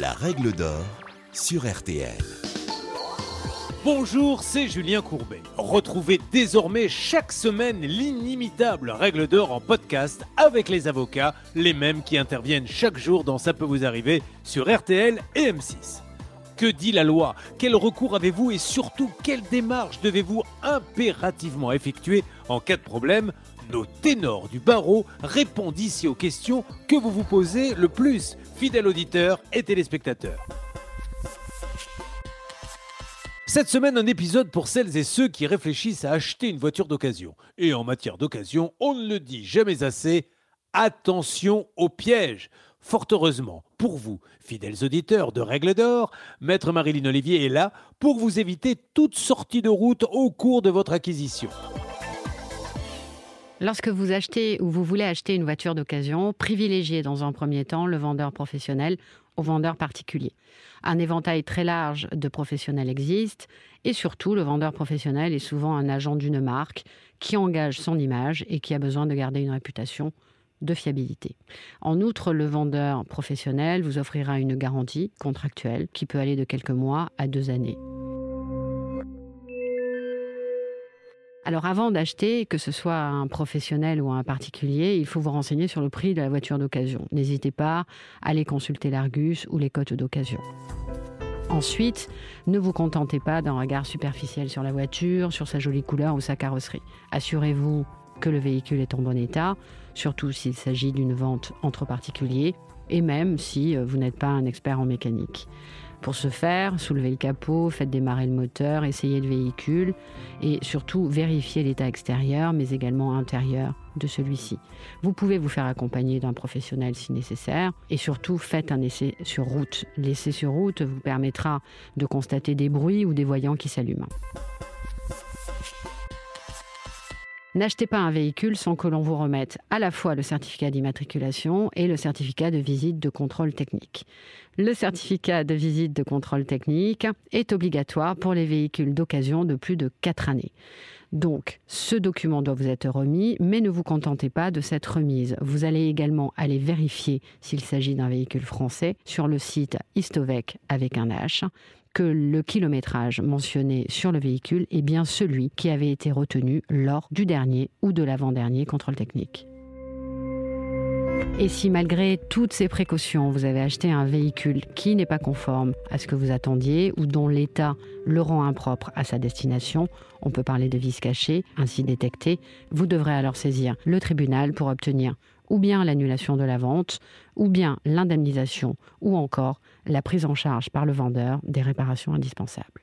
La règle d'or sur RTL. Bonjour, c'est Julien Courbet. Retrouvez désormais chaque semaine l'inimitable règle d'or en podcast avec les avocats, les mêmes qui interviennent chaque jour dans Ça peut vous arriver sur RTL et M6. Que dit la loi? Quel recours avez-vous et surtout quelle démarche devez-vous impérativement effectuer en cas de problème? Nos ténors du barreau répondent ici aux questions que vous vous posez le plus, fidèles auditeurs et téléspectateurs. Cette semaine, un épisode pour celles et ceux qui réfléchissent à acheter une voiture d'occasion. Et en matière d'occasion, on ne le dit jamais assez, attention aux pièges. Fort heureusement, pour vous, fidèles auditeurs de Règles d'Or, Maître Marilyn Olivier est là pour vous éviter toute sortie de route au cours de votre acquisition. Lorsque vous achetez ou vous voulez acheter une voiture d'occasion, privilégiez dans un premier temps le vendeur professionnel au vendeur particulier. Un éventail très large de professionnels existe et surtout le vendeur professionnel est souvent un agent d'une marque qui engage son image et qui a besoin de garder une réputation de fiabilité. En outre, le vendeur professionnel vous offrira une garantie contractuelle qui peut aller de quelques mois à deux années. Alors avant d'acheter, que ce soit un professionnel ou un particulier, il faut vous renseigner sur le prix de la voiture d'occasion. N'hésitez pas à aller consulter l'Argus ou les cotes d'occasion. Ensuite, ne vous contentez pas d'un regard superficiel sur la voiture, sur sa jolie couleur ou sa carrosserie. Assurez-vous que le véhicule est en bon état, surtout s'il s'agit d'une vente entre particuliers, et même si euh, vous n'êtes pas un expert en mécanique. Pour ce faire, soulevez le capot, faites démarrer le moteur, essayez le véhicule et surtout vérifiez l'état extérieur mais également intérieur de celui-ci. Vous pouvez vous faire accompagner d'un professionnel si nécessaire et surtout faites un essai sur route. L'essai sur route vous permettra de constater des bruits ou des voyants qui s'allument. N'achetez pas un véhicule sans que l'on vous remette à la fois le certificat d'immatriculation et le certificat de visite de contrôle technique. Le certificat de visite de contrôle technique est obligatoire pour les véhicules d'occasion de plus de 4 années. Donc, ce document doit vous être remis, mais ne vous contentez pas de cette remise. Vous allez également aller vérifier s'il s'agit d'un véhicule français sur le site Istovec avec un H que le kilométrage mentionné sur le véhicule est bien celui qui avait été retenu lors du dernier ou de l'avant-dernier contrôle technique. Et si malgré toutes ces précautions, vous avez acheté un véhicule qui n'est pas conforme à ce que vous attendiez ou dont l'état le rend impropre à sa destination, on peut parler de vis cachée, ainsi détectée, vous devrez alors saisir le tribunal pour obtenir ou bien l'annulation de la vente, ou bien l'indemnisation, ou encore la prise en charge par le vendeur des réparations indispensables.